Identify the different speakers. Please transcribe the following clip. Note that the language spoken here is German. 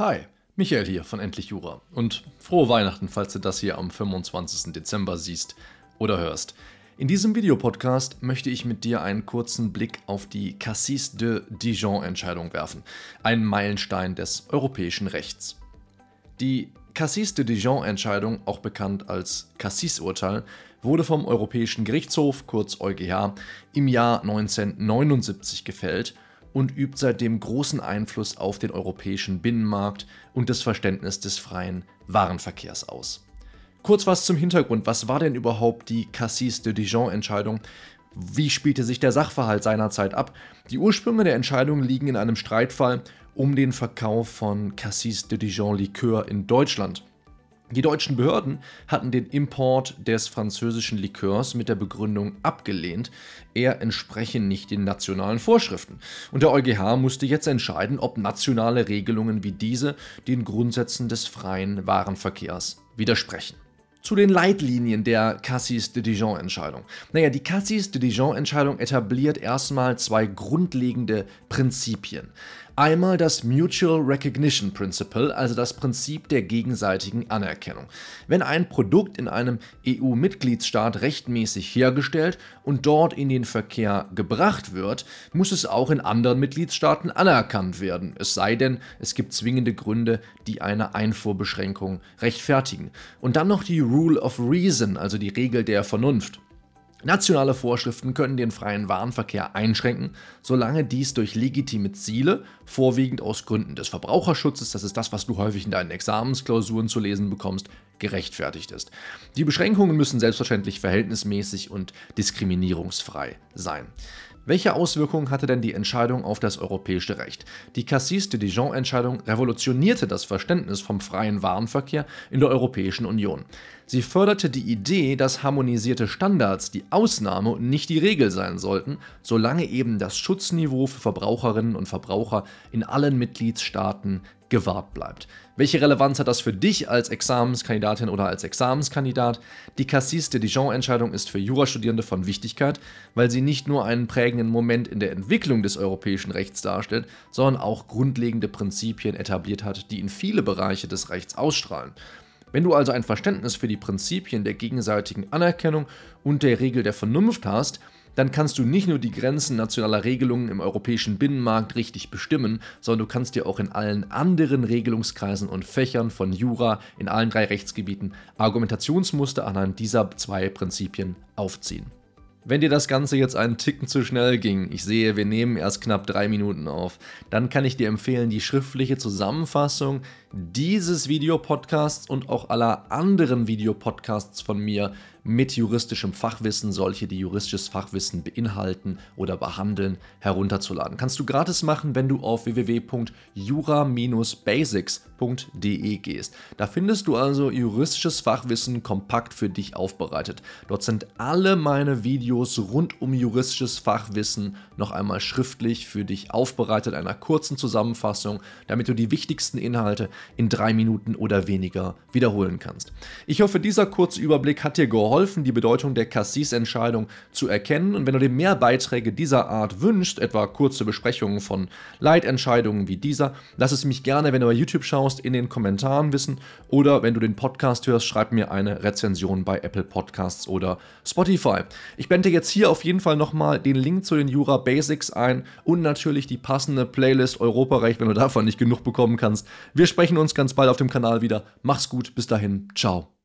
Speaker 1: Hi, Michael hier von Endlich Jura und frohe Weihnachten, falls du das hier am 25. Dezember siehst oder hörst. In diesem Videopodcast möchte ich mit dir einen kurzen Blick auf die Cassis de Dijon-Entscheidung werfen, einen Meilenstein des europäischen Rechts. Die Cassis de Dijon-Entscheidung, auch bekannt als Cassis-Urteil, wurde vom Europäischen Gerichtshof, kurz EuGH, im Jahr 1979 gefällt und übt seitdem großen Einfluss auf den europäischen Binnenmarkt und das Verständnis des freien Warenverkehrs aus. Kurz was zum Hintergrund. Was war denn überhaupt die Cassis de Dijon-Entscheidung? Wie spielte sich der Sachverhalt seinerzeit ab? Die Ursprünge der Entscheidung liegen in einem Streitfall um den Verkauf von Cassis de Dijon Likör in Deutschland. Die deutschen Behörden hatten den Import des französischen Likörs mit der Begründung abgelehnt, er entspreche nicht den nationalen Vorschriften. Und der EuGH musste jetzt entscheiden, ob nationale Regelungen wie diese den Grundsätzen des freien Warenverkehrs widersprechen. Zu den Leitlinien der Cassis de Dijon-Entscheidung. Naja, die Cassis de Dijon-Entscheidung etabliert erstmal zwei grundlegende Prinzipien. Einmal das Mutual Recognition Principle, also das Prinzip der gegenseitigen Anerkennung. Wenn ein Produkt in einem EU-Mitgliedsstaat rechtmäßig hergestellt und dort in den Verkehr gebracht wird, muss es auch in anderen Mitgliedstaaten anerkannt werden, es sei denn, es gibt zwingende Gründe, die eine Einfuhrbeschränkung rechtfertigen. Und dann noch die Rule of Reason, also die Regel der Vernunft. Nationale Vorschriften können den freien Warenverkehr einschränken, solange dies durch legitime Ziele, vorwiegend aus Gründen des Verbraucherschutzes, das ist das, was du häufig in deinen Examensklausuren zu lesen bekommst, gerechtfertigt ist. Die Beschränkungen müssen selbstverständlich verhältnismäßig und diskriminierungsfrei sein. Welche Auswirkungen hatte denn die Entscheidung auf das europäische Recht? Die Cassis de Dijon-Entscheidung revolutionierte das Verständnis vom freien Warenverkehr in der Europäischen Union. Sie förderte die Idee, dass harmonisierte Standards die Ausnahme und nicht die Regel sein sollten, solange eben das Schutzniveau für Verbraucherinnen und Verbraucher in allen Mitgliedstaaten gewahrt bleibt. Welche Relevanz hat das für dich als Examenskandidatin oder als Examenskandidat? Die Cassis de Dijon-Entscheidung ist für Jurastudierende von Wichtigkeit, weil sie nicht nur einen prägenden Moment in der Entwicklung des europäischen Rechts darstellt, sondern auch grundlegende Prinzipien etabliert hat, die in viele Bereiche des Rechts ausstrahlen. Wenn du also ein Verständnis für die Prinzipien der gegenseitigen Anerkennung und der Regel der Vernunft hast, dann kannst du nicht nur die Grenzen nationaler Regelungen im europäischen Binnenmarkt richtig bestimmen, sondern du kannst dir auch in allen anderen Regelungskreisen und Fächern von Jura in allen drei Rechtsgebieten Argumentationsmuster anhand dieser zwei Prinzipien aufziehen. Wenn dir das Ganze jetzt einen Ticken zu schnell ging, ich sehe, wir nehmen erst knapp drei Minuten auf, dann kann ich dir empfehlen, die schriftliche Zusammenfassung dieses Videopodcasts und auch aller anderen Videopodcasts von mir mit juristischem Fachwissen, solche, die juristisches Fachwissen beinhalten oder behandeln, herunterzuladen. Kannst du gratis machen, wenn du auf www.jura-basics.de gehst. Da findest du also juristisches Fachwissen kompakt für dich aufbereitet. Dort sind alle meine Videos rund um juristisches Fachwissen noch einmal schriftlich für dich aufbereitet, einer kurzen Zusammenfassung, damit du die wichtigsten Inhalte in drei Minuten oder weniger wiederholen kannst. Ich hoffe, dieser kurze Überblick hat dir geholfen die Bedeutung der Cassis-Entscheidung zu erkennen. Und wenn du dir mehr Beiträge dieser Art wünschst, etwa kurze Besprechungen von Leitentscheidungen wie dieser, lass es mich gerne, wenn du bei YouTube schaust, in den Kommentaren wissen. Oder wenn du den Podcast hörst, schreib mir eine Rezension bei Apple Podcasts oder Spotify. Ich blende jetzt hier auf jeden Fall nochmal den Link zu den Jura Basics ein und natürlich die passende Playlist Europarecht, wenn du davon nicht genug bekommen kannst. Wir sprechen uns ganz bald auf dem Kanal wieder. Mach's gut, bis dahin, ciao.